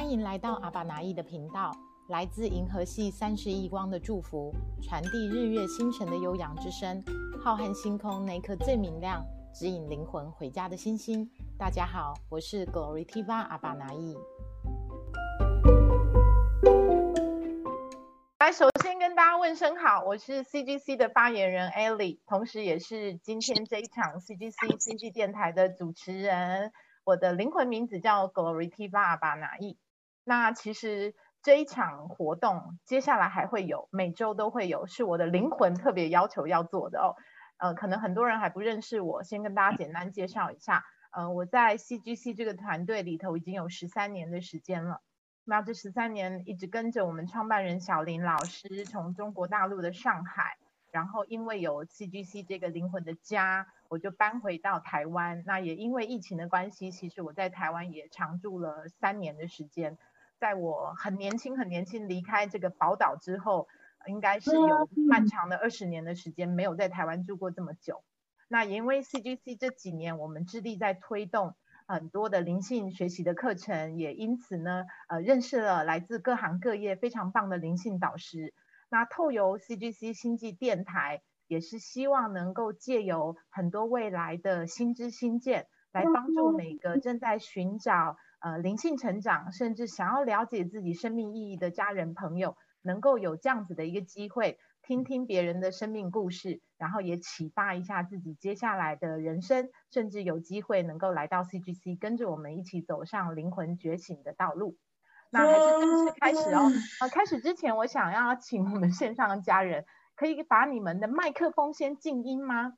欢迎来到阿巴拿意的频道，来自银河系三十亿光的祝福，传递日月星辰的悠扬之声，浩瀚星空那颗最明亮，指引灵魂回家的星星。大家好，我是 Glory Tiva 阿巴拿意。来，首先跟大家问声好，我是 CGC 的发言人 Ellie，同时也是今天这一场 CGC 星际电台的主持人。我的灵魂名字叫 Glory Tiva 阿巴拿意。那其实这一场活动接下来还会有，每周都会有，是我的灵魂特别要求要做的哦。呃，可能很多人还不认识我，先跟大家简单介绍一下。呃，我在 CGC 这个团队里头已经有十三年的时间了。那这十三年一直跟着我们创办人小林老师，从中国大陆的上海，然后因为有 CGC 这个灵魂的家，我就搬回到台湾。那也因为疫情的关系，其实我在台湾也常住了三年的时间。在我很年轻、很年轻离开这个宝岛之后，应该是有漫长的二十年的时间没有在台湾住过这么久。那因为 CGC 这几年我们致力在推动很多的灵性学习的课程，也因此呢，呃，认识了来自各行各业非常棒的灵性导师。那透由 CGC 星际电台，也是希望能够借由很多未来的新知新见，来帮助每个正在寻找。呃，灵性成长，甚至想要了解自己生命意义的家人朋友，能够有这样子的一个机会，听听别人的生命故事，然后也启发一下自己接下来的人生，甚至有机会能够来到 CGC，跟着我们一起走上灵魂觉醒的道路。那还是正式开始哦。呃，开始之前，我想要请我们线上的家人，可以把你们的麦克风先静音吗？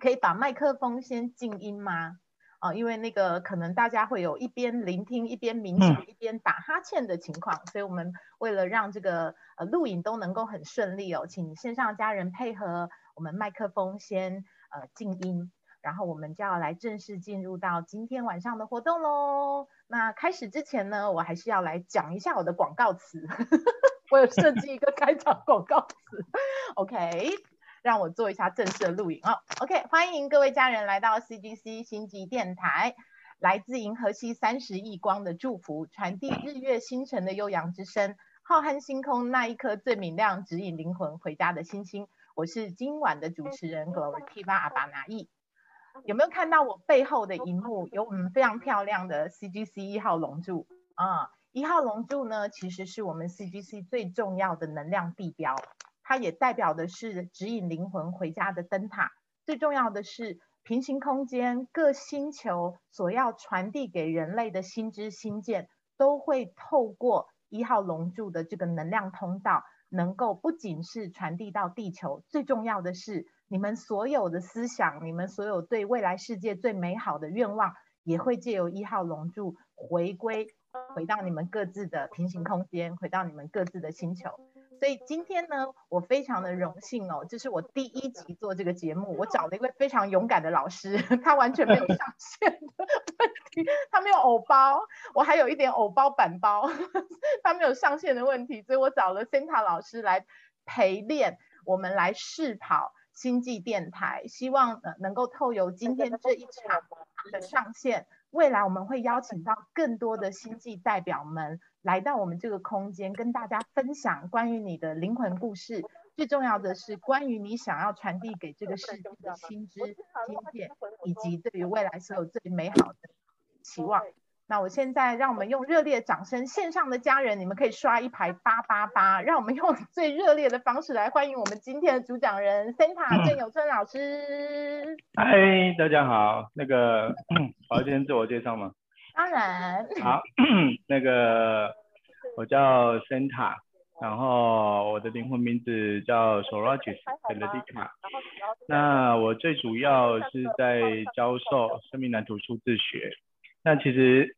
可以把麦克风先静音吗？啊，因为那个可能大家会有一边聆听一边冥想一边打哈欠的情况，所以我们为了让这个呃录影都能够很顺利哦，请线上家人配合我们麦克风先呃静音，然后我们就要来正式进入到今天晚上的活动喽。那开始之前呢，我还是要来讲一下我的广告词，我有设计一个开场广告词，OK。让我做一下正式的录影哦。OK，欢迎各位家人来到 CGC 星际电台，来自银河系三十亿光的祝福，传递日月星辰的悠扬之声，浩瀚星空那一颗最明亮，指引灵魂回家的星星。我是今晚的主持人 Glory Tiva 阿巴拿意。有没有看到我背后的荧幕？有我们非常漂亮的 CGC 一号龙柱啊！一号龙柱呢，其实是我们 CGC 最重要的能量地标。它也代表的是指引灵魂回家的灯塔。最重要的是，平行空间各星球所要传递给人类的心知心见，都会透过一号龙柱的这个能量通道，能够不仅是传递到地球，最重要的是，你们所有的思想，你们所有对未来世界最美好的愿望，也会借由一号龙柱回归，回到你们各自的平行空间，回到你们各自的星球。所以今天呢，我非常的荣幸哦，这是我第一集做这个节目，我找了一位非常勇敢的老师，他完全没有上线的问题，他没有偶包，我还有一点偶包板包，他没有上线的问题，所以我找了 Santa 老师来陪练，我们来试跑星际电台，希望能够透由今天这一场的上线，未来我们会邀请到更多的星际代表们。来到我们这个空间，跟大家分享关于你的灵魂故事。最重要的是，关于你想要传递给这个世界的新知、经验，以及对于未来所有最美好的期望。那我现在让我们用热烈掌声，线上的家人，你们可以刷一排八八八，让我们用最热烈的方式来欢迎我们今天的主讲人 Santa 郑友春老师。嗨，大家好。那个，我要先自我介绍吗？当然。好，那个。我叫 Santa，然后我的灵魂名字叫 Sorajis e l e d i c a 那我最主要是在教授生命蓝图数字学。那其实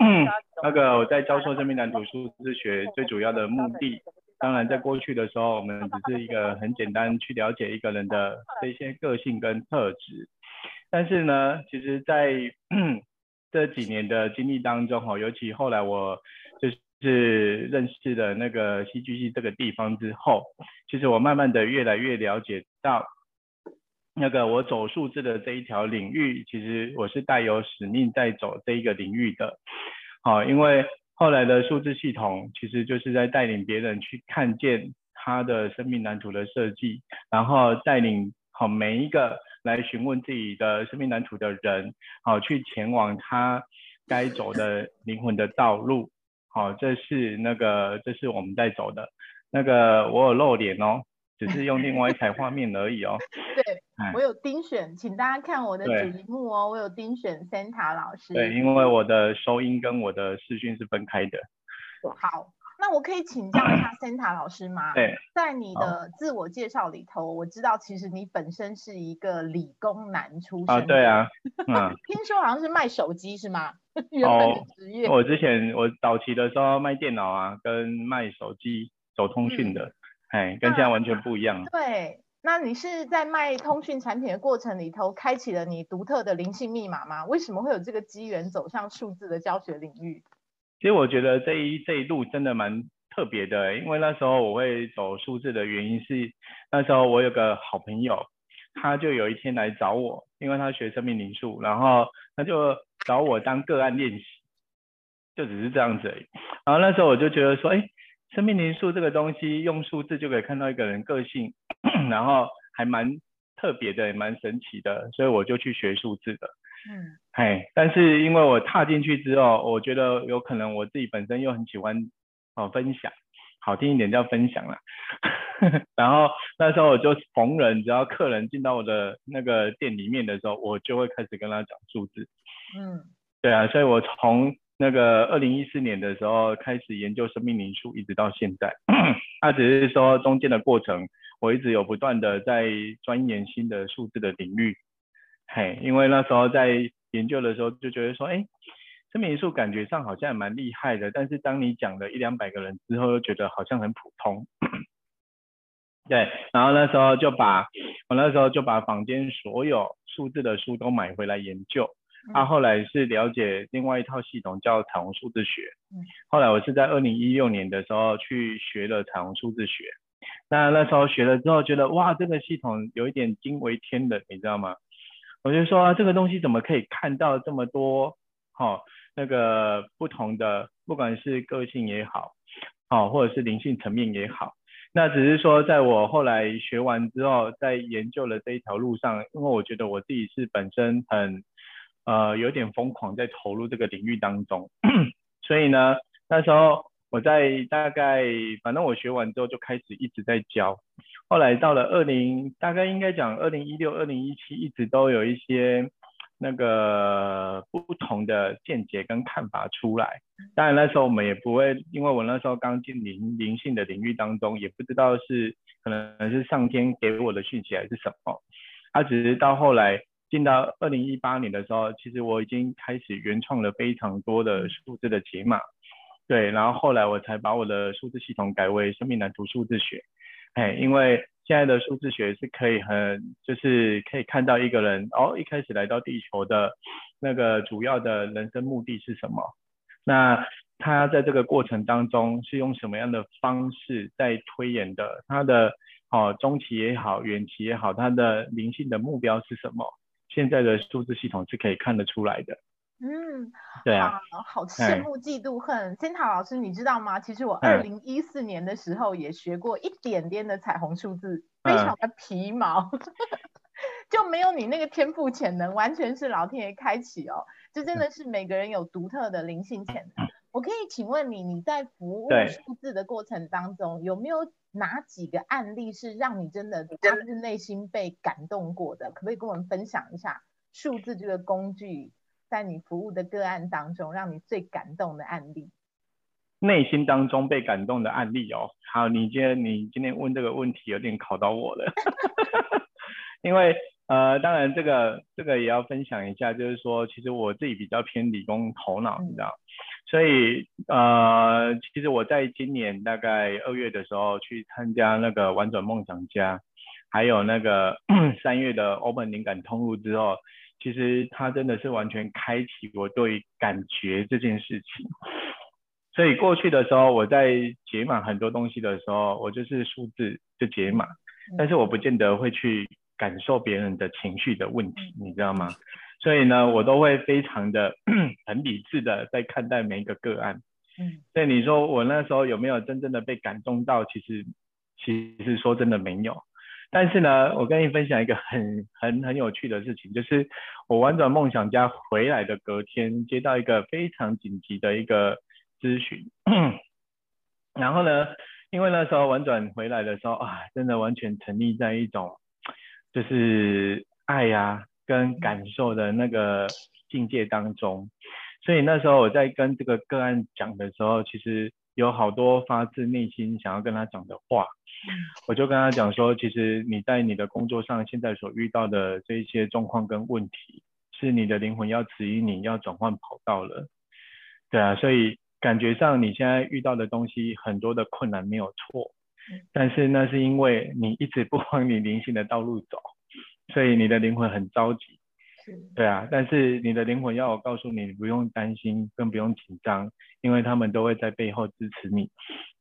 那个我在教授生命蓝图数字学最主要的目的，当然在过去的时候，我们只是一个很简单去了解一个人的这些个性跟特质。但是呢，其实在这几年的经历当中，哈，尤其后来我就是。认识了那个戏剧系这个地方之后，其实我慢慢的越来越了解到，那个我走数字的这一条领域，其实我是带有使命在走这一个领域的。好，因为后来的数字系统其实就是在带领别人去看见他的生命蓝图的设计，然后带领好每一个来询问自己的生命蓝图的人，好去前往他该走的灵魂的道路。好，这是那个这是我们在走的，那个我有露脸哦。只是用另外一台画面而已哦。对，我有丁选，请大家看我的主荧幕哦。我有丁选 Santa 老师。对，因为我的收音跟我的视讯是分开的。好，那我可以请教一下 Santa 老师吗？对，在你的自我介绍里头，我知道其实你本身是一个理工男出身。啊，对啊。嗯。听说好像是卖手机是吗？原本的职业。我之前我早期的时候卖电脑啊，跟卖手机走通讯的。哎，跟现在完全不一样。对，那你是在卖通讯产品的过程里头，开启了你独特的灵性密码吗？为什么会有这个机缘走向数字的教学领域？其实我觉得这一这一路真的蛮特别的，因为那时候我会走数字的原因是，那时候我有个好朋友，他就有一天来找我，因为他学生命灵数，然后他就找我当个案练习，就只是这样子而已。然后那时候我就觉得说，哎。生命灵数这个东西，用数字就可以看到一个人个性，然后还蛮特别的，也蛮神奇的，所以我就去学数字的。嗯，哎，但是因为我踏进去之后，我觉得有可能我自己本身又很喜欢哦分享，好听一点叫分享啦。然后那时候我就逢人，只要客人进到我的那个店里面的时候，我就会开始跟他讲数字。嗯，对啊，所以我从那个二零一四年的时候开始研究生命灵数，一直到现在，他只是说中间的过程，我一直有不断的在钻研新的数字的领域。嘿，因为那时候在研究的时候就觉得说，哎，生命灵数感觉上好像也蛮厉害的，但是当你讲了一两百个人之后，又觉得好像很普通。对，然后那时候就把我那时候就把坊间所有数字的书都买回来研究。啊后来是了解另外一套系统叫彩虹数字学，后来我是在二零一六年的时候去学了彩虹数字学，那那时候学了之后觉得哇这个系统有一点惊为天人，你知道吗？我就说这个东西怎么可以看到这么多，好那个不同的，不管是个性也好，好或者是灵性层面也好，那只是说在我后来学完之后，在研究了这一条路上，因为我觉得我自己是本身很。呃，有点疯狂在投入这个领域当中，所以呢，那时候我在大概，反正我学完之后就开始一直在教，后来到了二零，大概应该讲二零一六、二零一七，一直都有一些那个不同的见解跟看法出来。当然那时候我们也不会，因为我那时候刚进灵灵性的领域当中，也不知道是可能是上天给我的讯息还是什么，他只是到后来。进到二零一八年的时候，其实我已经开始原创了非常多的数字的解码，对，然后后来我才把我的数字系统改为生命蓝图数字学，哎，因为现在的数字学是可以很，就是可以看到一个人哦，一开始来到地球的那个主要的人生目的是什么，那他在这个过程当中是用什么样的方式在推演的，他的哦中期也好，远期也好，他的灵性的目标是什么？现在的数字系统是可以看得出来的。嗯，对啊，好羡慕嫉妒恨。仙塔老师，你知道吗？其实我二零一四年的时候也学过一点点的彩虹数字，非常的皮毛，就没有你那个天赋潜能，完全是老天爷开启哦。这真的是每个人有独特的灵性潜能。我可以请问你，你在服务数字的过程当中，有没有？哪几个案例是让你真的发自内心被感动过的？可不可以跟我们分享一下数字这个工具在你服务的个案当中让你最感动的案例？内心当中被感动的案例哦。好，你今天你今天问这个问题有点考到我了，因为呃，当然这个这个也要分享一下，就是说其实我自己比较偏理工头脑，你知道。所以呃，其实我在今年大概二月的时候去参加那个玩转梦想家，还有那个 三月的 Open 灵感通路之后，其实它真的是完全开启我对感觉这件事情。所以过去的时候，我在解码很多东西的时候，我就是数字就解码，但是我不见得会去感受别人的情绪的问题，你知道吗？所以呢，我都会非常的 很理智的在看待每一个个案，嗯，所以你说我那时候有没有真正的被感动到？其实，其实说真的没有。但是呢，我跟你分享一个很很很有趣的事情，就是我玩转梦想家回来的隔天，接到一个非常紧急的一个咨询。然后呢，因为那时候玩转回来的时候啊，真的完全沉溺在一种就是爱呀跟感受的那个境界当中。所以那时候我在跟这个个案讲的时候，其实有好多发自内心想要跟他讲的话。我就跟他讲说，其实你在你的工作上现在所遇到的这一些状况跟问题，是你的灵魂要指引你要转换跑道了。对啊，所以感觉上你现在遇到的东西很多的困难没有错，但是那是因为你一直不往你灵性的道路走，所以你的灵魂很着急。对啊，但是你的灵魂要我告诉你，你不用担心，更不用紧张，因为他们都会在背后支持你。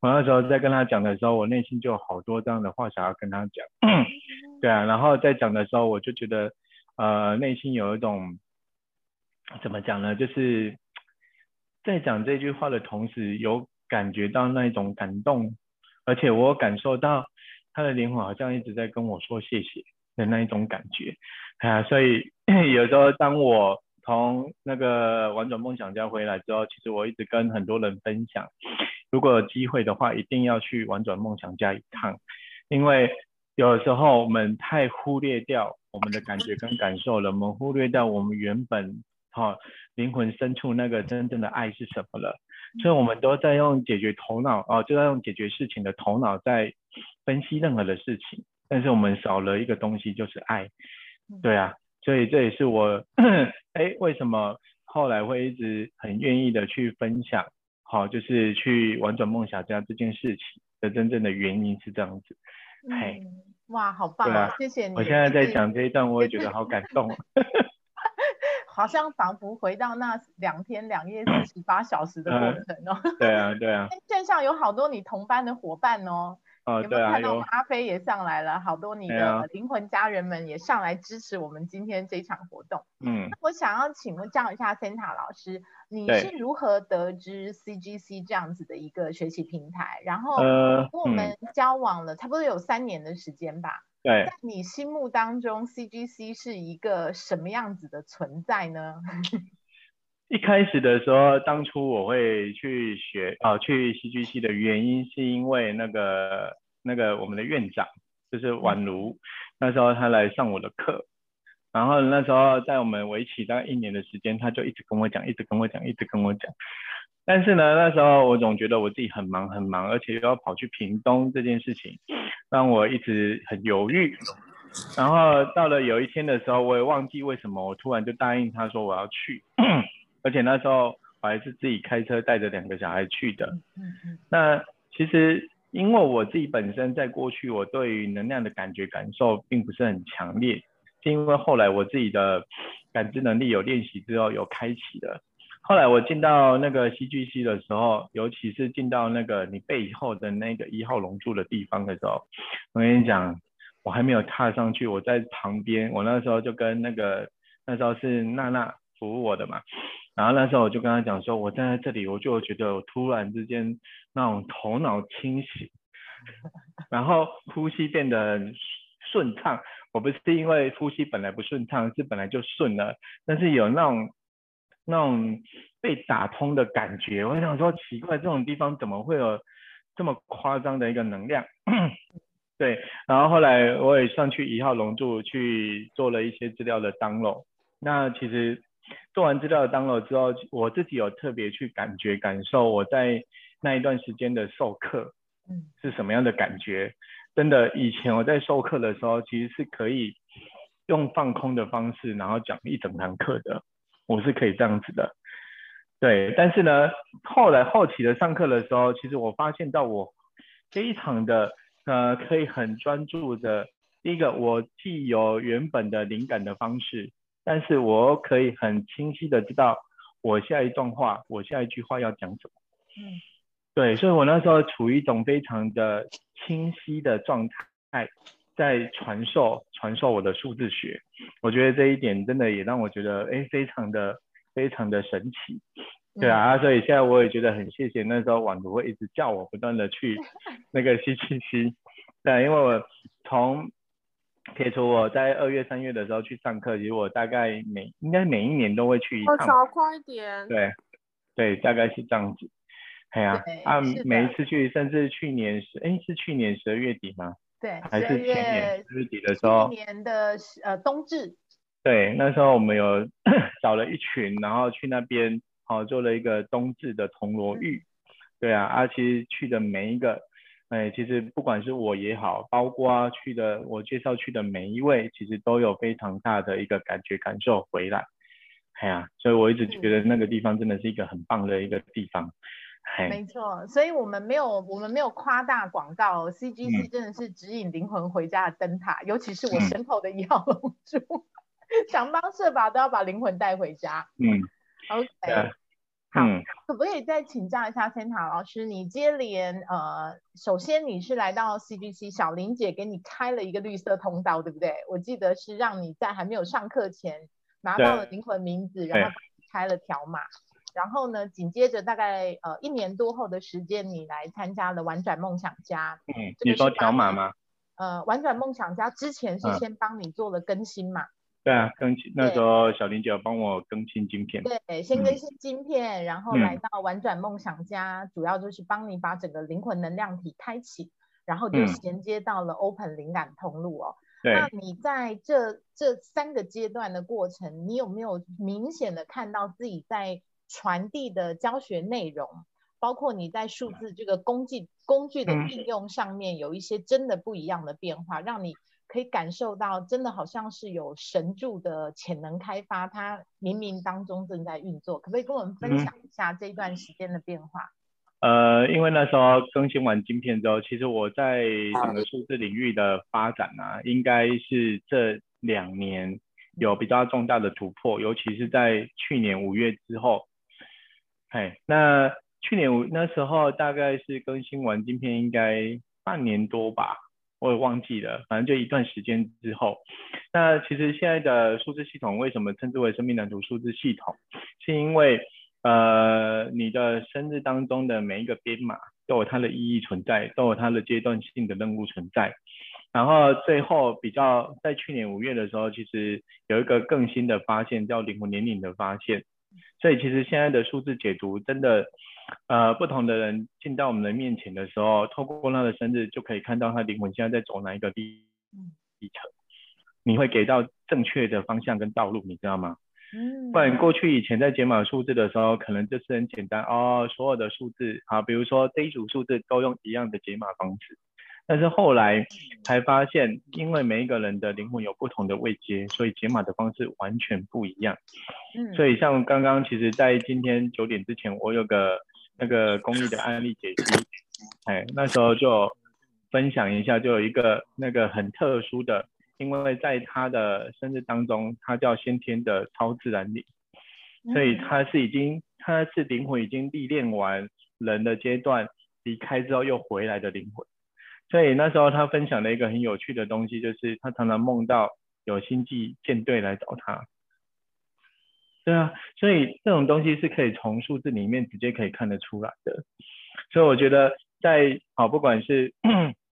我那时候在跟他讲的时候，我内心就有好多这样的话想要跟他讲。对啊，然后在讲的时候，我就觉得，呃，内心有一种怎么讲呢？就是在讲这句话的同时，有感觉到那一种感动，而且我感受到他的灵魂好像一直在跟我说谢谢的那一种感觉。啊，所以有时候当我从那个玩转梦想家回来之后，其实我一直跟很多人分享，如果有机会的话，一定要去玩转梦想家一趟，因为有时候我们太忽略掉我们的感觉跟感受了，我们忽略掉我们原本哈灵魂深处那个真正的爱是什么了，所以我们都在用解决头脑哦，就在用解决事情的头脑在分析任何的事情，但是我们少了一个东西，就是爱。对啊，所以这也是我哎为什么后来会一直很愿意的去分享，好，就是去玩转梦想家这件事情的真正的原因是这样子。嘿，哇，好棒啊！谢谢你。我现在在讲这一段，我也觉得好感动。好像仿佛回到那两天两夜四十八小时的过程哦。对啊，对啊。线上有好多你同班的伙伴哦。有没有看到咖啡也上来了？好多你的灵魂家人们也上来支持我们今天这场活动。嗯，那我想要请教一下 Santa 老师，你是如何得知 CGC 这样子的一个学习平台？然后跟我们交往了差不多有三年的时间吧。对，在你心目当中，CGC 是一个什么样子的存在呢？一开始的时候，当初我会去学啊，去戏剧系的原因是因为那个那个我们的院长就是宛如，那时候他来上我的课，然后那时候在我们围棋大概一年的时间，他就一直跟我讲，一直跟我讲，一直跟我讲。但是呢，那时候我总觉得我自己很忙很忙，而且又要跑去屏东这件事情，让我一直很犹豫。然后到了有一天的时候，我也忘记为什么，我突然就答应他说我要去。而且那时候我还是自己开车带着两个小孩去的。嗯嗯。那其实因为我自己本身在过去我对于能量的感觉感受并不是很强烈，是因为后来我自己的感知能力有练习之后有开启了。后来我进到那个戏剧系的时候，尤其是进到那个你背后的那个一号龙柱的地方的时候，我跟你讲，我还没有踏上去，我在旁边，我那时候就跟那个那时候是娜娜服务我的嘛。然后那时候我就跟他讲说，我站在这里，我就觉得我突然之间那种头脑清醒，然后呼吸变得顺畅。我不是因为呼吸本来不顺畅，是本来就顺了，但是有那种那种被打通的感觉。我想说奇怪，这种地方怎么会有这么夸张的一个能量？对，然后后来我也上去一号龙柱去做了一些资料的 download。那其实。做完资料的 download 之后，我自己有特别去感觉感受我在那一段时间的授课，嗯，是什么样的感觉？真的，以前我在授课的时候，其实是可以用放空的方式，然后讲一整堂课的，我是可以这样子的。对，但是呢，后来后期的上课的时候，其实我发现到我非常的呃，可以很专注的，第一个，我既有原本的灵感的方式。但是我可以很清晰的知道我下一段话，我下一句话要讲什么。嗯，对，所以我那时候处于一种非常的清晰的状态，在传授传授我的数字学。我觉得这一点真的也让我觉得，哎，非常的非常的神奇。对啊，所以现在我也觉得很谢谢那时候网图会一直叫我不断的去 那个 CGC，对，因为我从撇除我在二月三月的时候去上课，其实我大概每应该每一年都会去一趟，少快一点，对，对，大概是这样子，哎呀，啊，每一次去，甚至去年十，哎，是去年十二月底吗？对，还是前年十月底的时候，去年的呃冬至，对，那时候我们有 找了一群，然后去那边。好，做了一个冬至的铜锣浴，对啊，啊，其实去的每一个，哎，其实不管是我也好，包括去的我介绍去的每一位，其实都有非常大的一个感觉感受回来，哎呀，所以我一直觉得那个地方真的是一个很棒的一个地方，没。错，所以我们没有我们没有夸大广告，CGC 真的是指引灵魂回家的灯塔，尤其是我身后的一号龙珠，想方设法都要把灵魂带回家，嗯。OK，好，可不可以再请教一下 Santa 老师？你接连呃，首先你是来到 CGC，小林姐给你开了一个绿色通道，对不对？我记得是让你在还没有上课前拿到了灵魂名字，然后开了条码。然后呢，紧接着大概呃一年多后的时间，你来参加了玩转梦想家。嗯，你说条码吗？呃，玩转梦想家之前是先帮你做了更新嘛？对啊，更新那时候小林姐帮我更新晶片。对，先更新晶片，然后来到玩转梦想家，主要就是帮你把整个灵魂能量体开启，然后就衔接到了 Open 灵感通路哦。那你在这这三个阶段的过程，你有没有明显的看到自己在传递的教学内容，包括你在数字这个工具工具的应用上面，有一些真的不一样的变化，让你？可以感受到，真的好像是有神助的潜能开发，它冥冥当中正在运作。可不可以跟我们分享一下这一段时间的变化？呃，因为那时候更新完晶片之后，其实我在整个数字领域的发展啊，应该是这两年有比较重大的突破，尤其是在去年五月之后。嘿，那去年五那时候大概是更新完晶片，应该半年多吧。我也忘记了，反正就一段时间之后，那其实现在的数字系统为什么称之为生命蓝图数字系统？是因为呃你的生日当中的每一个编码都有它的意义存在，都有它的阶段性的任务存在。然后最后比较在去年五月的时候，其实有一个更新的发现叫灵魂年龄的发现。所以其实现在的数字解读真的。呃，不同的人进到我们的面前的时候，透过他的生日就可以看到他灵魂现在在走哪一个历历程，你会给到正确的方向跟道路，你知道吗？嗯。不然过去以前在解码数字的时候，可能就是很简单哦，所有的数字啊，比如说这一组数字都用一样的解码方式。但是后来才发现，因为每一个人的灵魂有不同的位阶，所以解码的方式完全不一样。嗯。所以像刚刚其实，在今天九点之前，我有个。那个公益的案例解析，哎，那时候就分享一下，就有一个那个很特殊的，因为在他的生日当中，他叫先天的超自然力，所以他是已经他是灵魂已经历练完人的阶段，离开之后又回来的灵魂，所以那时候他分享了一个很有趣的东西，就是他常常梦到有星际舰队来找他。对啊，所以这种东西是可以从数字里面直接可以看得出来的。所以我觉得在好，不管是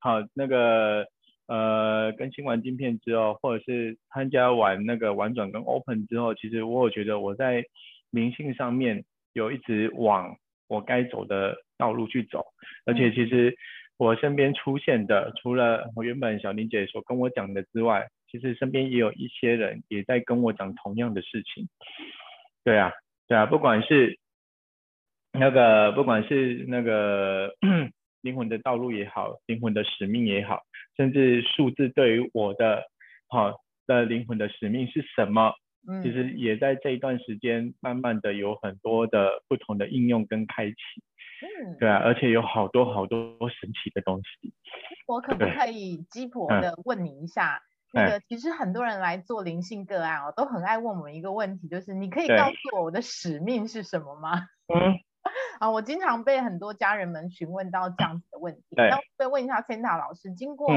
好那个呃更新完晶片之后，或者是参加完那个玩转跟 open 之后，其实我有觉得我在灵性上面有一直往我该走的道路去走，而且其实我身边出现的，除了我原本小林姐所跟我讲的之外，其实身边也有一些人也在跟我讲同样的事情。对啊，对啊，不管是那个，不管是那个 灵魂的道路也好，灵魂的使命也好，甚至数字对于我的好的灵魂的使命是什么，其实也在这一段时间慢慢的有很多的不同的应用跟开启。嗯，对啊，而且有好多好多神奇的东西。我可不可以鸡婆的问你一下？那个其实很多人来做灵性个案哦，都很爱问我们一个问题，就是你可以告诉我我的使命是什么吗？嗯，啊，我经常被很多家人们询问到这样子的问题。那再问一下 Santa 老师，经过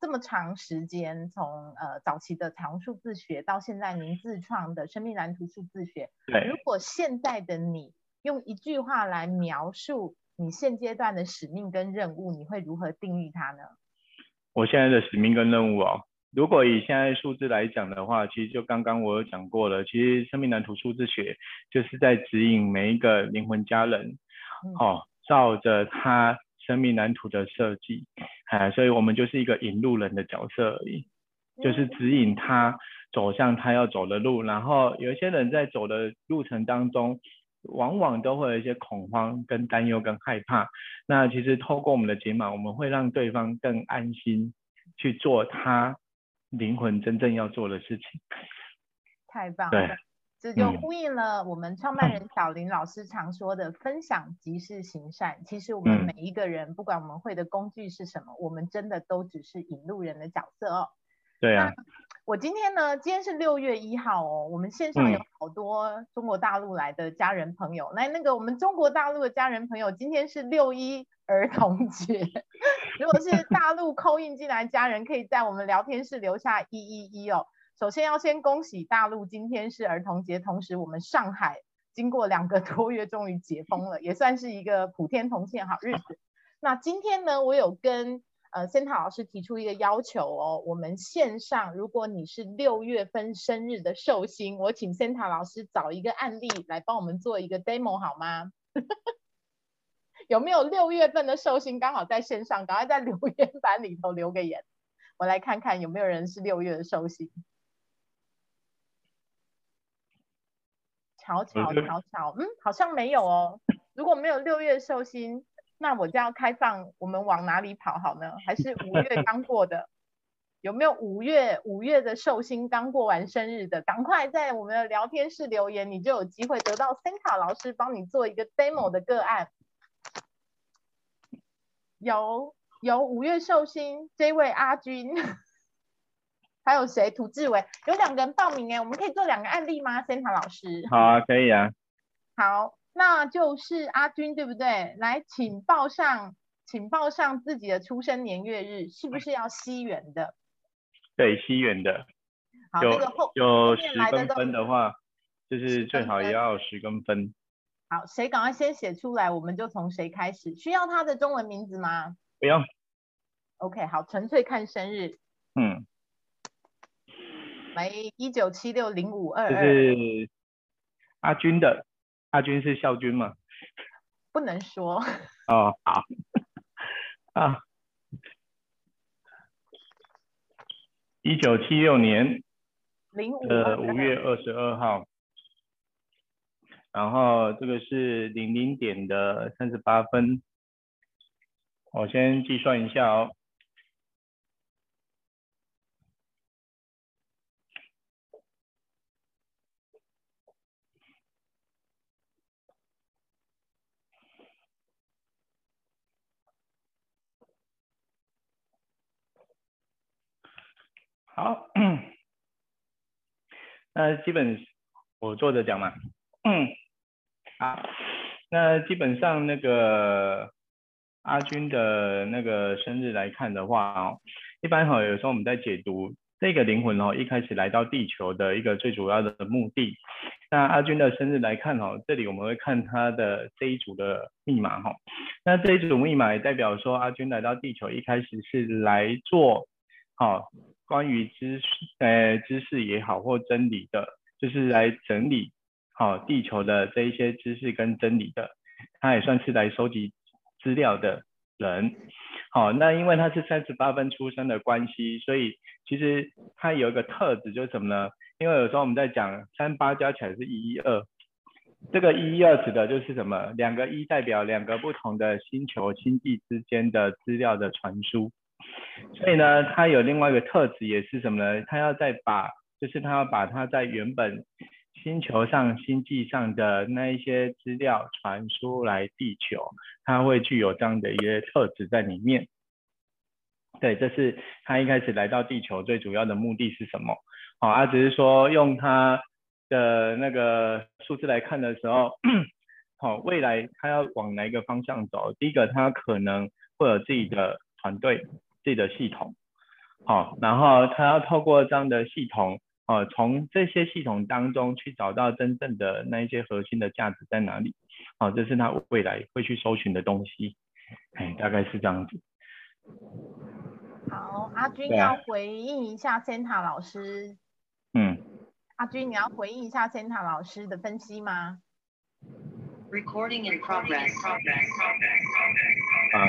这么长时间，从呃早期的彩虹数字学到现在您自创的生命蓝图数字学，对，如果现在的你用一句话来描述你现阶段的使命跟任务，你会如何定义它呢？我现在的使命跟任务哦，如果以现在数字来讲的话，其实就刚刚我有讲过了，其实生命蓝图数字学就是在指引每一个灵魂家人，哦，照着他生命蓝图的设计，哎，所以我们就是一个引路人的角色而已，就是指引他走向他要走的路，然后有一些人在走的路程当中。往往都会有一些恐慌、跟担忧、跟害怕。那其实透过我们的解码，我们会让对方更安心去做他灵魂真正要做的事情。太棒了，这就呼应了我们创办人小林老师常说的“分享即是行善”。其实我们每一个人，不管我们会的工具是什么，我们真的都只是引路人的角色哦。对啊。我今天呢，今天是六月一号哦，我们线上有好多中国大陆来的家人朋友。来，那个我们中国大陆的家人朋友，今天是六一儿童节。如果是大陆扣印进来家人，可以在我们聊天室留下一一一哦。首先要先恭喜大陆，今天是儿童节，同时我们上海经过两个多月终于解封了，也算是一个普天同庆好日子。那今天呢，我有跟。呃，仙塔老师提出一个要求哦，我们线上，如果你是六月份生日的寿星，我请仙塔老师找一个案例来帮我们做一个 demo 好吗？有没有六月份的寿星刚好在线上？赶快在留言板里头留个言，我来看看有没有人是六月的寿星。巧巧巧巧，嗯，好像没有哦。如果没有六月寿星。那我就要开放，我们往哪里跑好呢？还是五月刚过的？有没有五月五月的寿星刚过完生日的？赶快在我们的聊天室留言，你就有机会得到 Santa 老师帮你做一个 demo 的个案。有有五月寿星这位阿军，还有谁？涂志伟，有两个人报名哎，我们可以做两个案例吗？Santa 老师，好啊，可以啊。好。那就是阿军对不对？来，请报上，请报上自己的出生年月日，是不是要西元的？对，西元的。好，那个后有十公分的话，就是最好也要十公分。好，谁赶快先写出来，我们就从谁开始。需要他的中文名字吗？不用。OK，好，纯粹看生日。嗯。来，一九七六零五二二。这是阿军的。阿军是校军吗？不能说。哦，好。啊，一九七六年的五月二十二号，然后这个是零零点的三十八分，我先计算一下哦。好，那基本我坐着讲嘛。嗯，好，那基本上那个阿军的那个生日来看的话哦，一般哈有时候我们在解读这个灵魂哦，一开始来到地球的一个最主要的目的。那阿军的生日来看哦，这里我们会看他的这一组的密码哈。那这一组密码也代表说阿军来到地球一开始是来做好。关于知识，呃，知识也好或真理的，就是来整理好地球的这一些知识跟真理的，他也算是来收集资料的人。好，那因为他是三十八分出生的关系，所以其实他有一个特质就是什么呢？因为有时候我们在讲三八加起来是一一二，这个一一二指的就是什么？两个一代表两个不同的星球星际之间的资料的传输。所以呢，他有另外一个特质，也是什么呢？他要再把，就是他要把他在原本星球上、星际上的那一些资料传输来地球，他会具有这样的一些特质在里面。对，这是他一开始来到地球最主要的目的是什么？好，他只是说用他的那个数字来看的时候，好，未来他要往哪一个方向走？第一个，他可能会有自己的团队。自己的系统，好，然后他要透过这样的系统呃，从这些系统当中去找到真正的那一些核心的价值在哪里，哦，这是他未来会去搜寻的东西，哎，大概是这样子。好，阿军要回应一下 Santa 老师。嗯。阿军，你要回应一下 Santa 老师的分析吗？Recording in progress. 啊。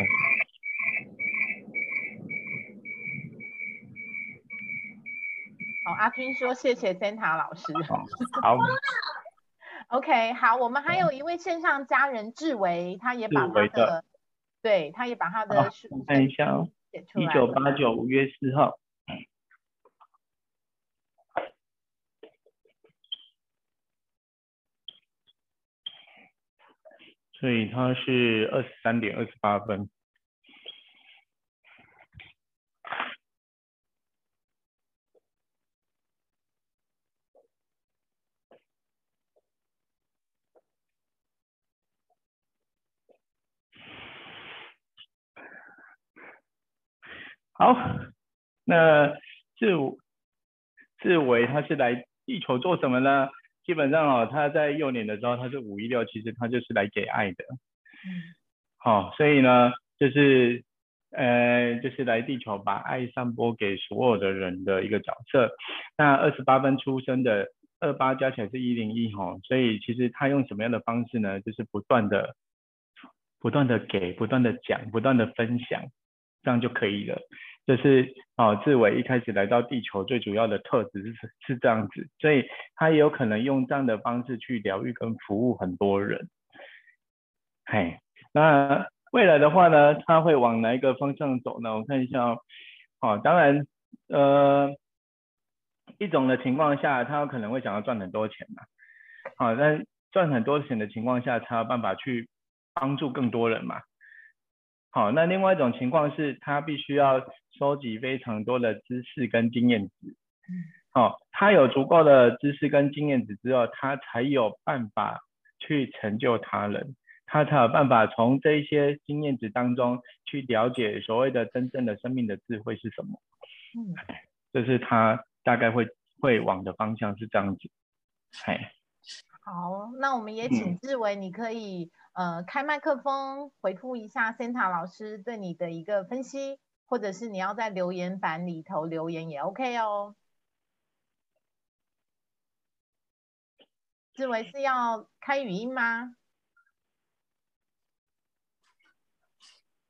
好，阿军说谢谢 Santa 老师。好。OK，好，我们还有一位线上家人志伟，他也把他的，对，他也把他的，看一下哦。一九八九五月四号，所以他是二十三点二十八分。好，那志志伟他是来地球做什么呢？基本上哦，他在幼年的时候他是五一六，其实他就是来给爱的。嗯。好，所以呢，就是呃，就是来地球把爱散播给所有的人的一个角色。那二十八分出生的二八加起来是一零一哈，所以其实他用什么样的方式呢？就是不断的、不断的给、不断的讲、不断的分享。这样就可以了，就是啊，志伟一开始来到地球最主要的特质是是这样子，所以他也有可能用这样的方式去疗愈跟服务很多人。嘿，那未来的话呢，他会往哪一个方向走呢？我看一下哦，当然，呃，一种的情况下，他有可能会想要赚很多钱嘛，好，但赚很多钱的情况下，才有办法去帮助更多人嘛。好，那另外一种情况是，他必须要收集非常多的知识跟经验值。好，他有足够的知识跟经验值之后，他才有办法去成就他人，他才有办法从这些经验值当中去了解所谓的真正的生命的智慧是什么。嗯，这是他大概会会往的方向是这样子。哎，好，那我们也请志伟，你可以。呃，开麦克风回复一下 Santa 老师对你的一个分析，或者是你要在留言板里头留言也 OK 哦。志伟是要开语音吗？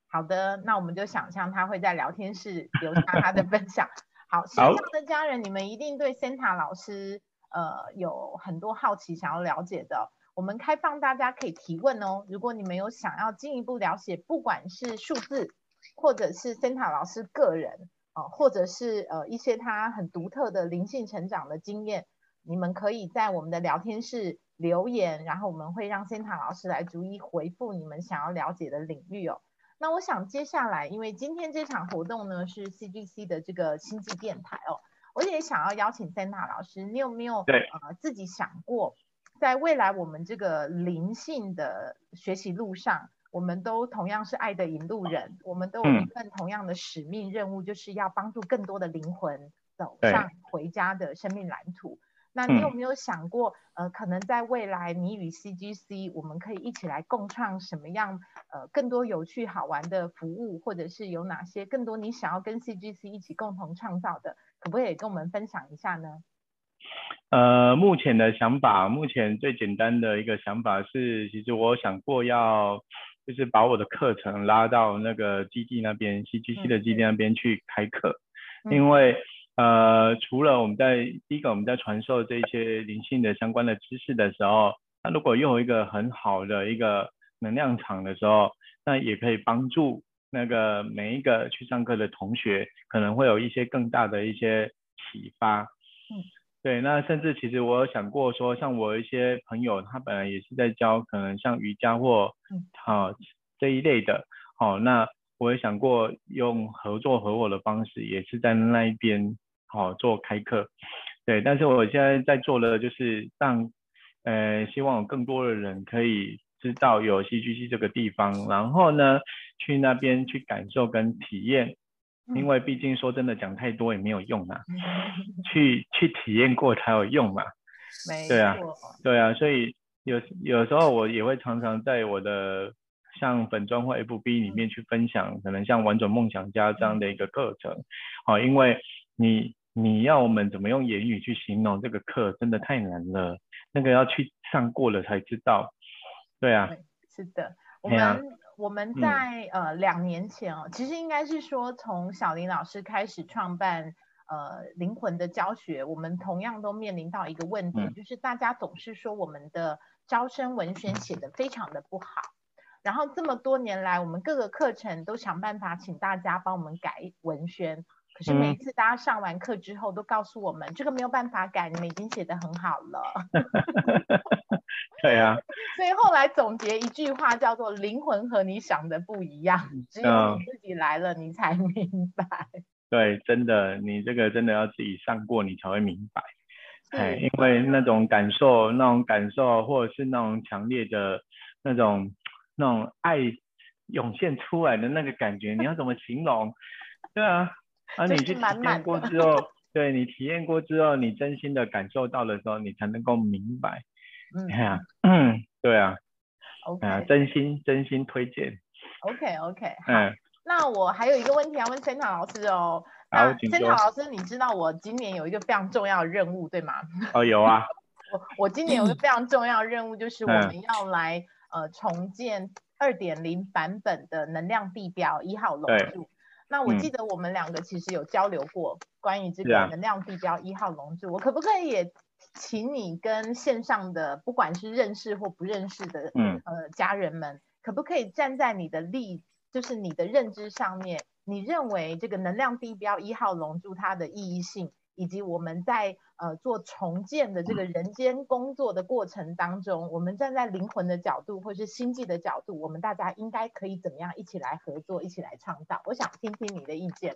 好的，那我们就想象他会在聊天室留下他的分享。好，线上的家人，你们一定对 Santa 老师呃有很多好奇想要了解的。我们开放大家可以提问哦。如果你们有想要进一步了解，不管是数字，或者是 Santa 老师个人啊，或者是呃一些他很独特的灵性成长的经验，你们可以在我们的聊天室留言，然后我们会让 Santa 老师来逐一回复你们想要了解的领域哦。那我想接下来，因为今天这场活动呢是 CGC 的这个星际电台哦，我也想要邀请 Santa 老师，你有没有对呃自己想过？在未来，我们这个灵性的学习路上，我们都同样是爱的引路人，我们都有一份同样的使命任务，就是要帮助更多的灵魂走上回家的生命蓝图。那你有没有想过，呃，可能在未来，你与 CGC，我们可以一起来共创什么样，呃，更多有趣好玩的服务，或者是有哪些更多你想要跟 CGC 一起共同创造的，可不可以跟我们分享一下呢？呃，目前的想法，目前最简单的一个想法是，其实我想过要，就是把我的课程拉到那个基地那边，CGC 的基地那边去开课，因为呃，除了我们在第一个我们在传授这些灵性的相关的知识的时候，那如果又有一个很好的一个能量场的时候，那也可以帮助那个每一个去上课的同学，可能会有一些更大的一些启发。嗯。对，那甚至其实我有想过说，像我一些朋友，他本来也是在教，可能像瑜伽或好这一类的，好，那我也想过用合作合伙的方式，也是在那一边好做开课。对，但是我现在在做的就是让，呃，希望有更多的人可以知道有 CGC 这个地方，然后呢，去那边去感受跟体验，因为毕竟说真的讲太多也没有用啊，去去体验过才有用嘛。对啊，对啊，所以有有时候我也会常常在我的像本专或 FB 里面去分享，可能像玩转梦想家这样的一个课程，好，因为你你要我们怎么用言语去形容这个课，真的太难了，那个要去上过了才知道。对啊，对是的，我们我们嗯。在、呃两年前哦，其实应该是说从小林老师开始创办呃灵魂的教学，我们同样都面临到一个问题，嗯。就是大家总是说我们的招生文宣写的非常的不好。然后这么多年来，我们各个课程都想办法请大家帮我们改文宣，可是每次大家上完课之后，都告诉我们这个没有办法改，你们已经写得很好了。对啊，所以后来总结一句话叫做“灵魂和你想的不一样，只有嗯你自己来了，你才明白。对，真的，你这个真的要自己上过，你才会明白。哎，因为那种感受，那种感受，或者是那种强烈的那种那种爱涌现出来的那个感觉，你要怎么形容？对啊，啊，就是你去体验过之后，对你体验过之后，你真心的感受到的时候，你才能够明白。嗯哎呀，嗯，对啊，，OK 哎呀，真心真心推荐。OK OK，好。嗯，那我还有一个问题要问 Santa 老师哦。好那请 Santa 老师，你知道我今年有一个非常重要的任务，对吗？哦，有啊，我我今年有一个非常重要的任务，就是我嗯们要来呃重建二点零版本的能量地标一号龙柱。那我嗯。记得我们两个其实有交流过关于这个能量地标一号龙柱，我可不可以也请你跟线上的不管是认识或不认识的嗯。呃家人们，可不可以站在你的立，就是你的认知上面，你认为这个能量地标一号龙柱它的意义性，以及我们在呃做重建的这个人间工作的过程当中，我们站在灵魂的角度或是星际的角度，我们大家应该可以怎么样一起来合作，一起来创造？我想听听你的意见。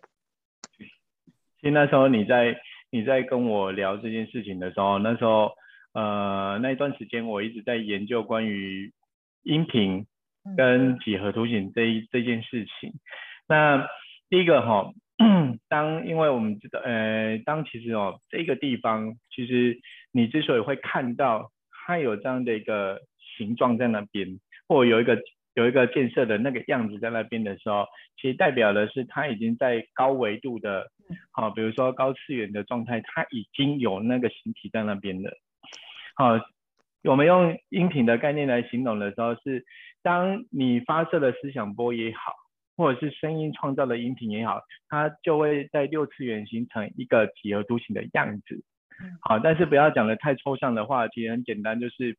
其实那时候你在你在跟我聊这件事情的时候，那时候呃那一段时间我一直在研究关于音频嗯跟几何图形这一这件事情。那第一个哈，当因为我们知道呃当其实哦这个地方其实你之所以会看到它有这样的一个形状在那边，或有一个有一个建设的那个样子在那边的时候，其实代表的是它已经在高维度的，好、比如说高次元的状态，它已经有那个形体在那边了。好、我们用音频的概念来形容的时候是，当你发射的思想波也好，或者是声音创造的音频也好，它就会在六次元形成一个几何图形的样子。好，但是不要讲的太抽象的话，其实很简单，就是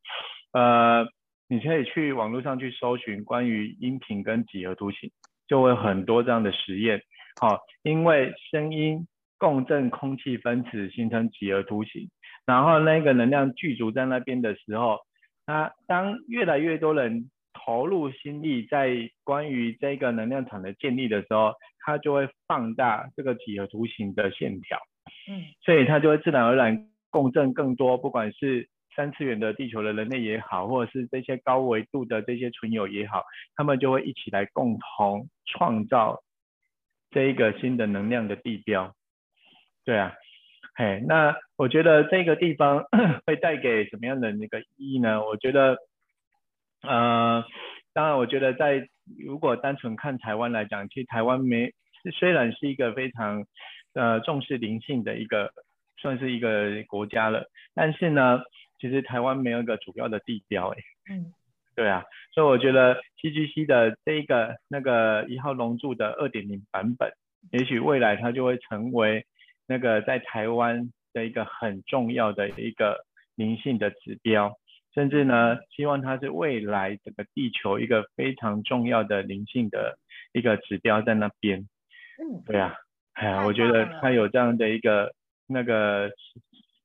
呃，你可以去网络上去搜寻关于音频跟几何图形，就会有很多这样的实验。好，因为声音共振空气分子形成几何图形，然后那个能量具足在那边的时候，那当越来越多人投入心力在关于这个能量场的建立的时候，它就会放大这个几何图形的线条。嗯所以它就会自然而然共振更多，不管是三次元的地球的人类也好，或者是这些高维度的这些存有也好，他们就会一起来共同创造这一个新的能量的地标。对啊，嘿，那我觉得这个地方 会带给什么样的那个意义呢？我觉得，呃，当然，我觉得在如果单纯看台湾来讲，其实台湾没虽然是一个非常呃重视灵性的一个算是一个国家了，但是呢，其实台湾没有一个主要的地标诶。嗯对啊，所以我觉得 CGC 的这一个那个一号龙柱的二点零版本，也许未来它就会成为那个在台湾的一个很重要的一个灵性的指标，甚至呢，希望它是未来整个地球一个非常重要的灵性的一个指标在那边。嗯，对啊，哎呀，我觉得它有这样的一个那个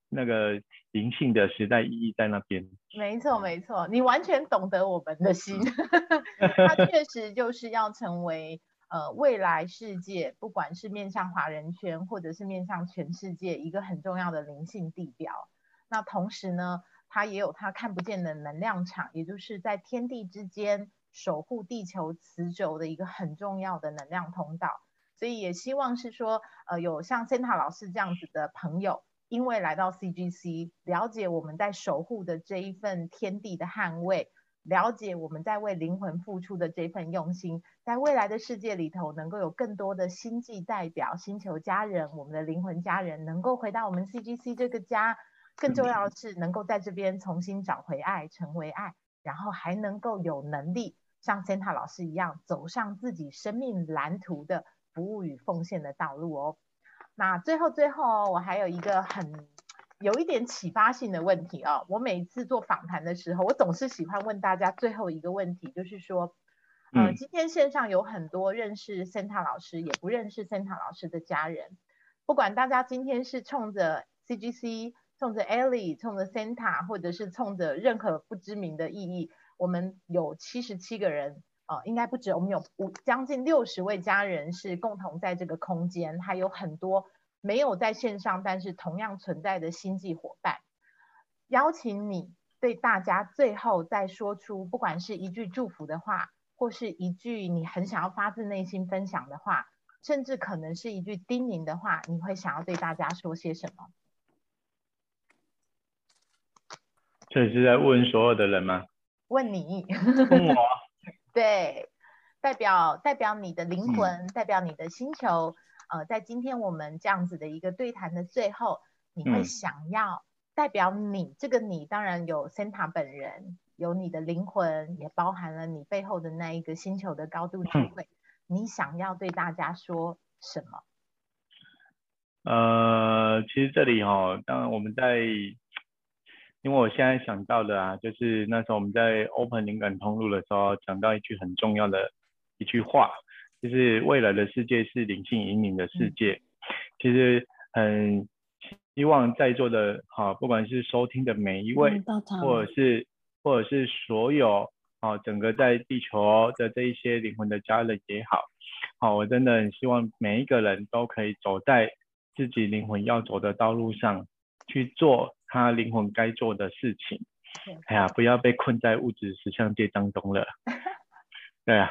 那个灵性的时代意义在那边。没错没错，你完全懂得我们的心。它确实就是要成为呃未来世界，不管是面向华人圈，或者是面向全世界一个很重要的灵性地标。那同时呢，它也有它看不见的能量场，也就是在天地之间守护地球磁轴的一个很重要的能量通道。所以也希望是说，呃，有像 Santa 老师这样子的朋友，因为来到 CGC，了解我们在守护的这一份天地的捍卫，了解我们在为灵魂付出的这份用心，在未来的世界里头，能够有更多的星际代表、星球家人、我们的灵魂家人，能够回到我们 CGC 这个家。更重要的是，能够在这边重新找回爱，成为爱，然后还能够有能力像 Santa 老师一样，走上自己生命蓝图的服务与奉献的道路哦。那最后最后，我还有一个很有一点启发性的问题哦。我每次做访谈的时候，我总是喜欢问大家最后一个问题，就是说，呃，今天线上有很多认识 Santa 老师，也不认识 Santa 老师的家人，不管大家今天是冲着 CGC。冲着 Ellie，冲着 Santa，或者是冲着任何不知名的意义，我们有七十七个人，呃，应该不止，我们有五将近六十位家人是共同在这个空间，还有很多没有在线上，但是同样存在的星际伙伴。邀请你对大家最后再说出，不管是一句祝福的话，或是一句你很想要发自内心分享的话，甚至可能是一句叮咛的话，你会想要对大家说些什么？这是在问所有的人吗？问你，问我。对，代表代表你的灵魂，代表你的星球。呃，在今天我们这样子的一个对谈的最后，你会想要代表你这个你，当然有 Santa 本人，有你的灵魂，也包含了你背后的那一个星球的高度智慧。你想要对大家说什么？呃，其实这里哈，当然我们在。因为我现在想到的啊，就是那时候我们在 Open 灵感通路的时候，讲到一句很重要的一句话，就是未来的世界是灵性引领的世界。其实很希望在座的，啊，不管是收听的每一位，或者是或者是所有，啊，整个在地球的这一些灵魂的家人也好，好，我真的很希望每一个人都可以走在自己灵魂要走的道路上去做。他灵魂该做的事情，哎呀，不要被困在物质实相界当中了。对啊，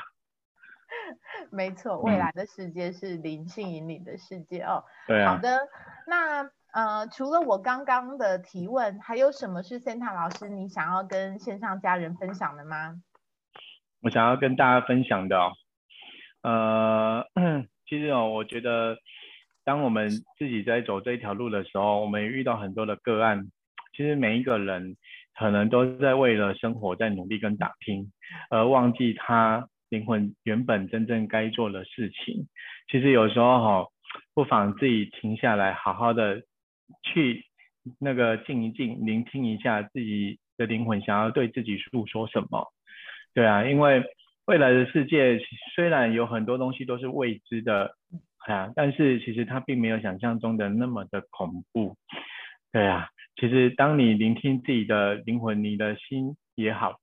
没错，未来的世界是灵性引领的世界哦。对啊。好的，那呃，除了我刚刚的提问，还有什么是 Santa 老师你想要跟线上家人分享的吗？我想要跟大家分享的，呃，其实哦，我觉得。当我们自己在走这一条路的时候，我们遇到很多的个案。其实每一个人可能都在为了生活在努力跟打拼，而忘记他灵魂原本真正该做的事情。其实有时候哈，不妨自己停下来，好好的去那个静一静，聆听一下自己的灵魂想要对自己诉说什么。对啊，因为未来的世界虽然有很多东西都是未知的。啊，但是其实它并没有想象中的那么的恐怖，对啊，其实当你聆听自己的灵魂，你的心也好，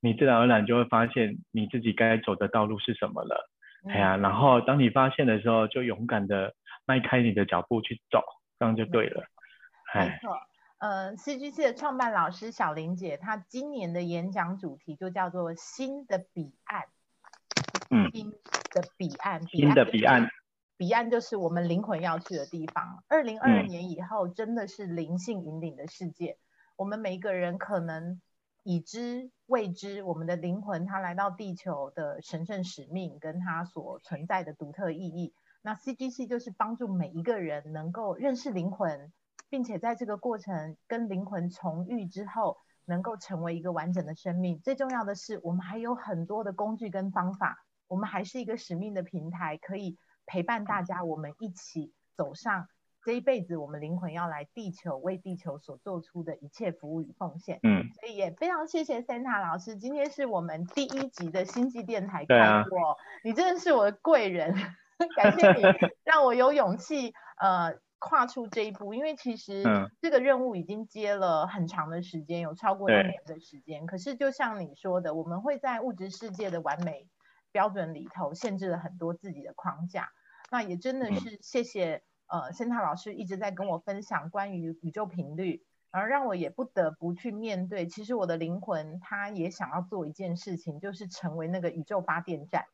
你自然而然就会发现你自己该走的道路是什么了，哎呀，然后当你发现的时候，就勇敢的迈开你的脚步去走，这样就对了。没错，呃，CGC 的创办老师小玲姐，她今年的演讲主题就叫做“新的彼岸”，嗯，新的彼岸，新的彼岸。彼岸就是我们灵魂要去的地方。二零二二年以后，真的是灵性引领的世界。我们每一个人可能已知未知，我们的灵魂它来到地球的神圣使命，跟它所存在的独特意义。那 CGC 就是帮助每一个人能够认识灵魂，并且在这个过程跟灵魂重遇之后，能够成为一个完整的生命。最重要的是，我们还有很多的工具跟方法，我们还是一个使命的平台，可以。陪伴大家，我们一起走上这一辈子，我们灵魂要来地球，为地球所做出的一切服务与奉献。嗯，所以也非常谢谢 Santa 老师，今天是我们第一集的星际电台开播，你真的是我的贵人，感谢你 让我有勇气呃跨出这一步，因为其实这个任务已经接了很长的时间，有超过一年的时间。可是就像你说的，我们会在物质世界的完美标准里头限制了很多自己的框架。那也真的是谢谢呃，森塔老师一直在跟我分享关于宇宙频率，而让我也不得不去面对，其实我的灵魂它也想要做一件事情，就是成为那个宇宙发电站，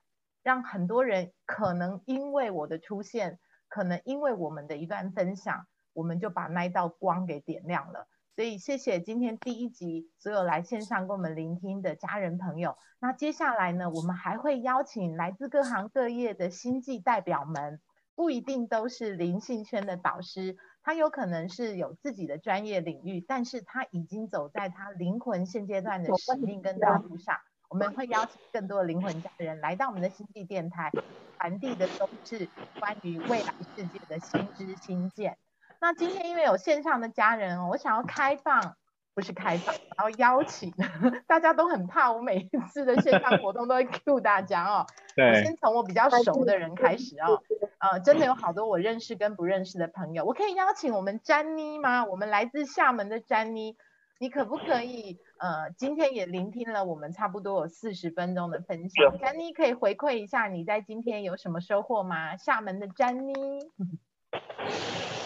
让很多人可能因为我的出现，可能因为我们的一段分享，我们就把那一道光给点亮了。所以谢谢今天第一集所有来线上跟我们聆听的家人朋友。那接下来呢，我们还会邀请来自各行各业的星际代表们，不一定都是灵性圈的导师，他有可能是有自己的专业领域，但是他已经走在他灵魂现阶段的使命跟道路上。我们会邀请更多的灵魂家人来到我们的星际电台，传递的都是关于未来世界的新知新见。那今天因为有线上的家人哦，我想要开放，不是开放，然后邀请，大家都很怕我每一次的线上活动都会 Q 大家哦。对。我先从我比较熟的人开始哦，呃，真的有好多我认识跟不认识的朋友，我可以邀请我们詹妮吗？我们来自厦门的詹妮，你可不可以？呃，今天也聆听了我们差不多有四十分钟的分享，詹妮可以回馈一下你在今天有什么收获吗？厦门的詹妮。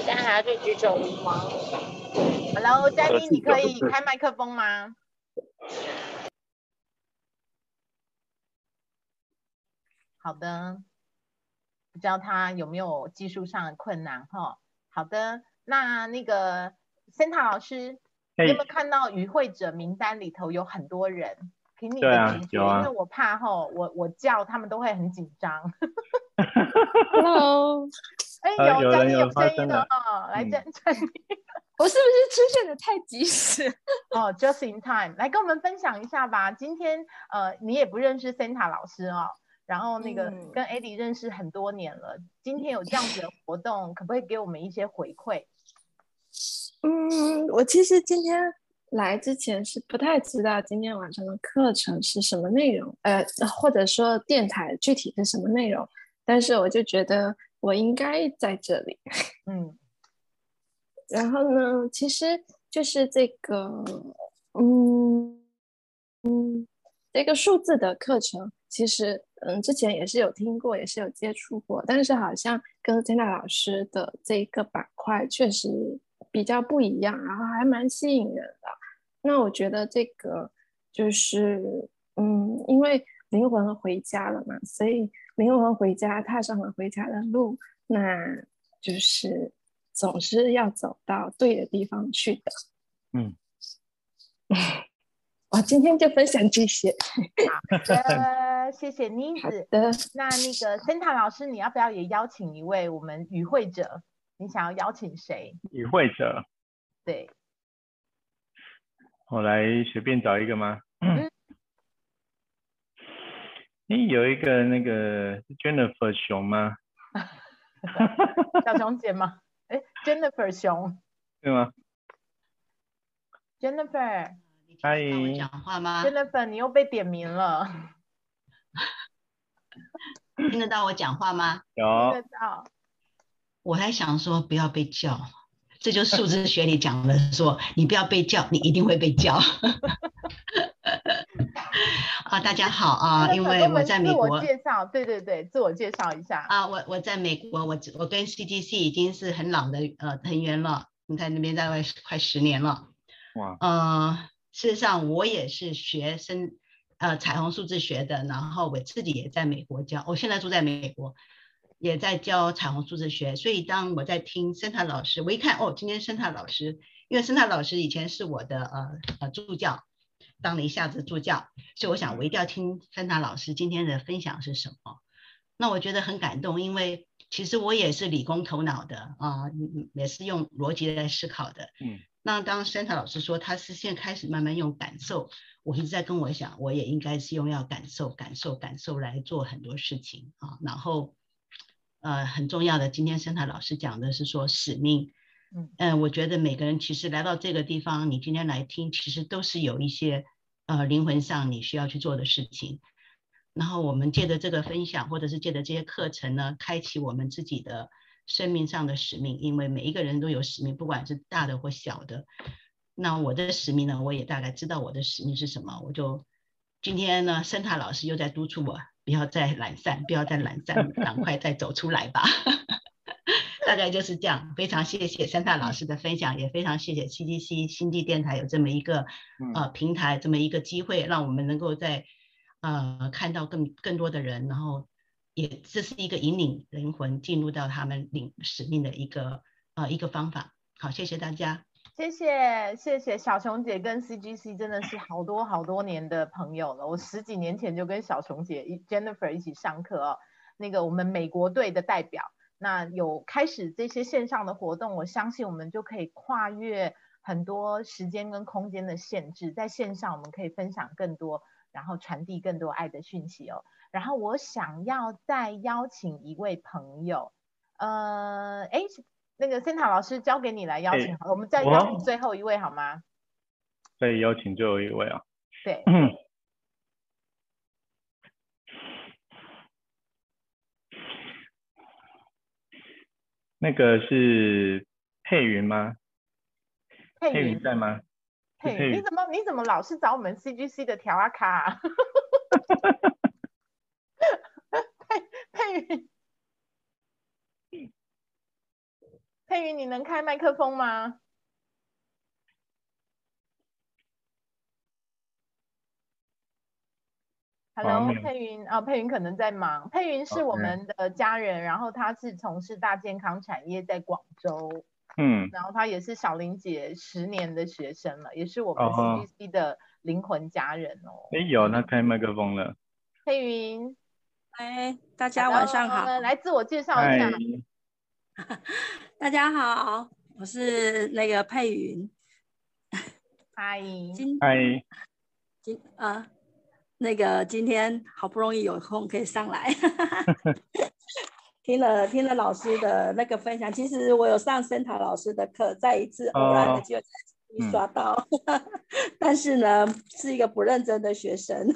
你现在还要去举手吗？Hello，嘉妮，你可以开麦克风吗？好的，不知道他有没有技术上的困难哈。好的，那那个 Santa 老师，你有没有看到与会者名单里头有很多人？凭你的直觉，因为我怕哈，我我叫他们都会很紧张。Hello。哎，有张有声音的哦，来张张，我是不是出现的太及时？哦，just in time，来跟我们分享一下吧。今天呃，你也不认识 Santa 老师哦，然后那个跟 Eddie 认识很多年了，今天有这样子的活动，可不可以给我们一些回馈？嗯，我其实今天来之前是不太知道今天晚上的课程是什么内容，呃，或者说电台具体是什么内容，但是我就觉得。我应该在这里，嗯，然后呢，其实就是这个，嗯嗯，这个数字的课程，其实嗯，之前也是有听过，也是有接触过，但是好像跟金娜老师的这个板块确实比较不一样，然后还蛮吸引人的。那我觉得这个就是，嗯，因为灵魂回家了嘛，所以。灵魂回家，踏上了回家的路，那就是总是要走到对的地方去的。嗯，我今天就分享这些。好的，谢谢妮子。的，那那个 Santa 老师，你要不要也邀请一位我们与会者？你想要邀请谁？与会者。对。我来随便找一个吗？嗯。你有一个那个 Jennifer 熊吗？小熊姐吗？哎，Jennifer 熊，对吗？Jennifer，欢迎讲话吗？Jennifer，你又被点名了。听得到我讲话吗？有。听得到。我还想说不要被叫，这就数字学里讲的，说你不要被叫，你一定会被叫。啊，大家好啊！因为我在美国。自我介绍，对对对，自我介绍一下。啊，我我在美国，我我跟 CDC 已经是很老的呃成员了。你在那边大概快十年了。哇。呃，事实上我也是学生呃彩虹数字学的，然后我自己也在美国教，我现在住在美国，也在教彩虹数字学。所以当我在听森塔老师，我一看哦，今天森塔老师，因为森塔老师以前是我的呃呃助教。当了一下子助教，所以我想我一定要听芬达老师今天的分享是什么。那我觉得很感动，因为其实我也是理工头脑的啊，也是用逻辑来思考的。嗯。那当森塔老师说他是现在开始慢慢用感受，我一直在跟我想，我也应该是用要感受、感受、感受来做很多事情啊。然后，呃，很重要的，今天森塔老师讲的是说使命。嗯我觉得每个人其实来到这个地方，你今天来听，其实都是有一些呃灵魂上你需要去做的事情。然后我们借着这个分享，或者是借着这些课程呢，开启我们自己的生命上的使命。因为每一个人都有使命，不管是大的或小的。那我的使命呢，我也大概知道我的使命是什么。我就今天呢，森塔老师又在督促我，不要再懒散，不要再懒散，赶快再走出来吧。大概就是这样，非常谢谢三大老师的分享，也非常谢谢 C G C 星际电台有这么一个呃平台，这么一个机会，让我们能够在呃看到更更多的人，然后也这是一个引领灵魂进入到他们领使命的一个呃一个方法。好，谢谢大家。谢谢谢谢小熊姐跟 CGC 真的是好多好多年的朋友了。我十几年前就跟小熊姐 Jennifer 一起上课哦，那个我们美国队的代表，那有开始这些线上的活动，我相信我们就可以跨越很多时间跟空间的限制，在线上我们可以分享更多，然后传递更多爱的讯息哦。然后我想要再邀请一位朋友，呃，哎。那个森塔老师交给你来邀请，我们再邀请最后一位好吗？再邀请最后一位啊。对。那个是佩云吗？佩云在吗？佩云，你怎么你怎么老是找我们 CGC 的调啊卡？佩佩云。佩云，你能开麦克风吗？Hello，佩云啊，佩云可能在忙。佩云是我们的家人，然后他是从事大健康产业，在广州。嗯，然后他也是小林姐十年的学生了，也是我们 CDC 的灵魂家人哦。哎，有，他开麦克风了。佩云，哎，大家晚上好，来自我介绍一下。大家好。我是那个佩云，嗨，今嗨，今啊，那个今天好不容易有空可以上来，听了听了老师的那个分享，其实我有上森塔老师的课，再一次偶然的机会刷到，但是呢，是一个不认真的学生。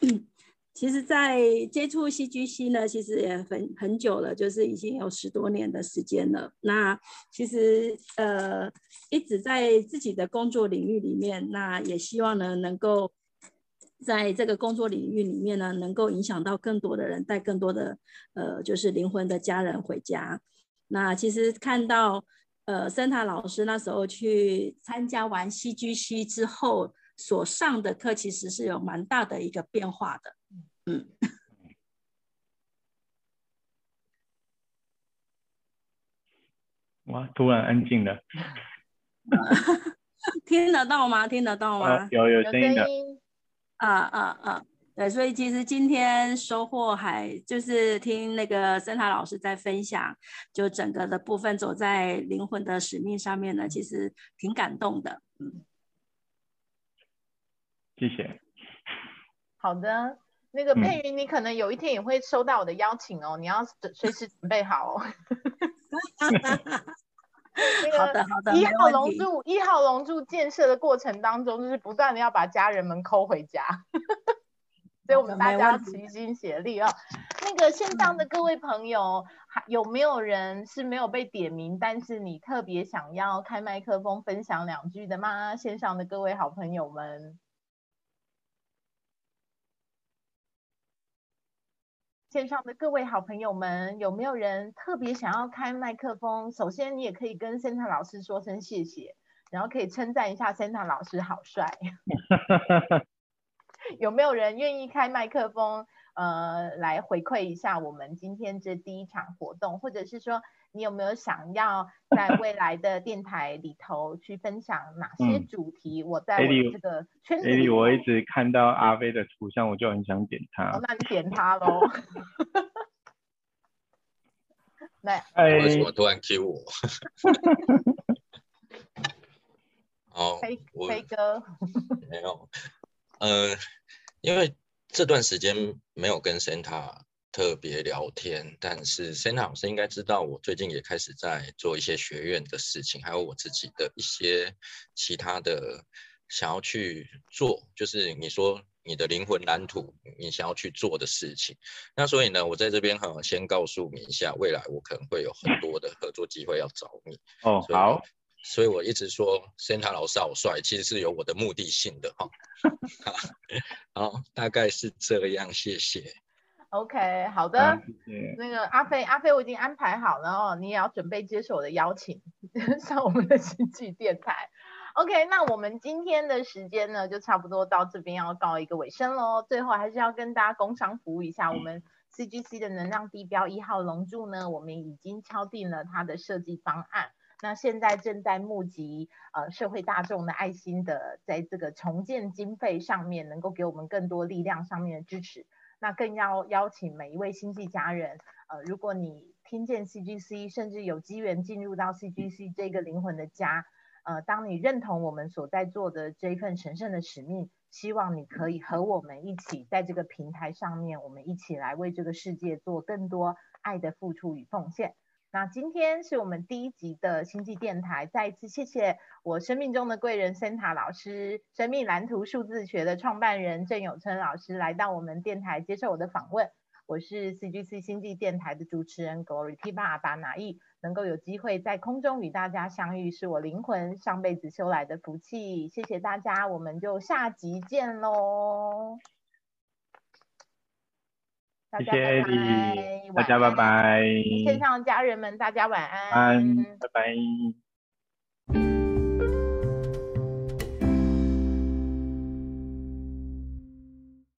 其实，在接触 CGC 呢，其实也很很久了，就是已经有十多年的时间了。那其实呃，一直在自己的工作领域里面，那也希望呢，能够在这个工作领域里面呢，能够影响到更多的人，带更多的呃，就是灵魂的家人回家。那其实看到呃，森塔老师那时候去参加完 CGC 之后所上的课，其实是有蛮大的一个变化的。嗯，哇，突然安静了，听得到吗？听得到吗？有有声音的，啊啊啊！对，所以其实今天收获还就是听那个森塔老师在分享，就整个的部分走在灵魂的使命上面呢，其实挺感动的。嗯，谢谢。好的。那个佩云，你可能有一天也会收到我的邀请哦，你要随时准备好哦。好的好的。一号龙柱一号龙柱建设的过程当中，就是不断的要把家人们抠回家，所以我们大家齐心协力啊。那个线上的各位朋友，还有没有人是没有被点名，但是你特别想要开麦克风分享两句的吗？线上的各位好朋友们。线上的各位好朋友们，有没有人特别想要开麦克风？首先，你也可以跟 Santa 老师说声谢谢，然后可以称赞一下 Santa 老师好帅。有没有人愿意开麦克风？呃，来回馈一下我们今天这第一场活动，或者是说，你有没有想要在未来的电台里头去分享哪些主题？我在我这个圈子里，我一直看到阿飞的图像，我就很想点他。那你点他喽。来，为什么突然 Q 我？哦，飞飞哥，没有，呃，因为。这段时间没有跟 Santa 特别聊天，但是 Santa 老师应该知道，我最近也开始在做一些学院的事情，还有我自己的一些其他的想要去做，就是你说你的灵魂蓝图，你想要去做的事情。那所以呢，我在这边哈，先告诉你一下，未来我可能会有很多的合作机会要找你。哦，好。所以我一直说 Santa 老师好帅，其实是有我的目的性的哈。好，大概是这样，谢谢。OK，好的。那个阿飞，阿飞我已经安排好了哦，你也要准备接受我的邀请，上我们的星际电台。OK，那我们今天的时间呢，就差不多到这边要告一个尾声喽。最后还是要跟大家工商服务一下，我们 CGC 的能量地标一号龙柱呢，我们已经敲定了它的设计方案。那现在正在募集呃社会大众的爱心的，在这个重建经费上面，能够给我们更多力量上面的支持。那更要邀请每一位亲戚家人，呃，如果你听见 CGC，甚至有机缘进入到 CGC 这个灵魂的家，呃，当你认同我们所在做的这一份神圣的使命，希望你可以和我们一起在这个平台上面，我们一起来为这个世界做更多爱的付出与奉献。那今天是我们第一集的星际电台，再一次谢谢我生命中的贵人森塔老师，生命蓝图数字学的创办人郑永春老师来到我们电台接受我的访问。我是 CGC 星际电台的主持人 Glory T 爸爸拿意，能够有机会在空中与大家相遇，是我灵魂上辈子修来的福气。谢谢大家，我们就下集见喽。谢谢你，大家拜拜。线上家人们，大家晚安，拜拜。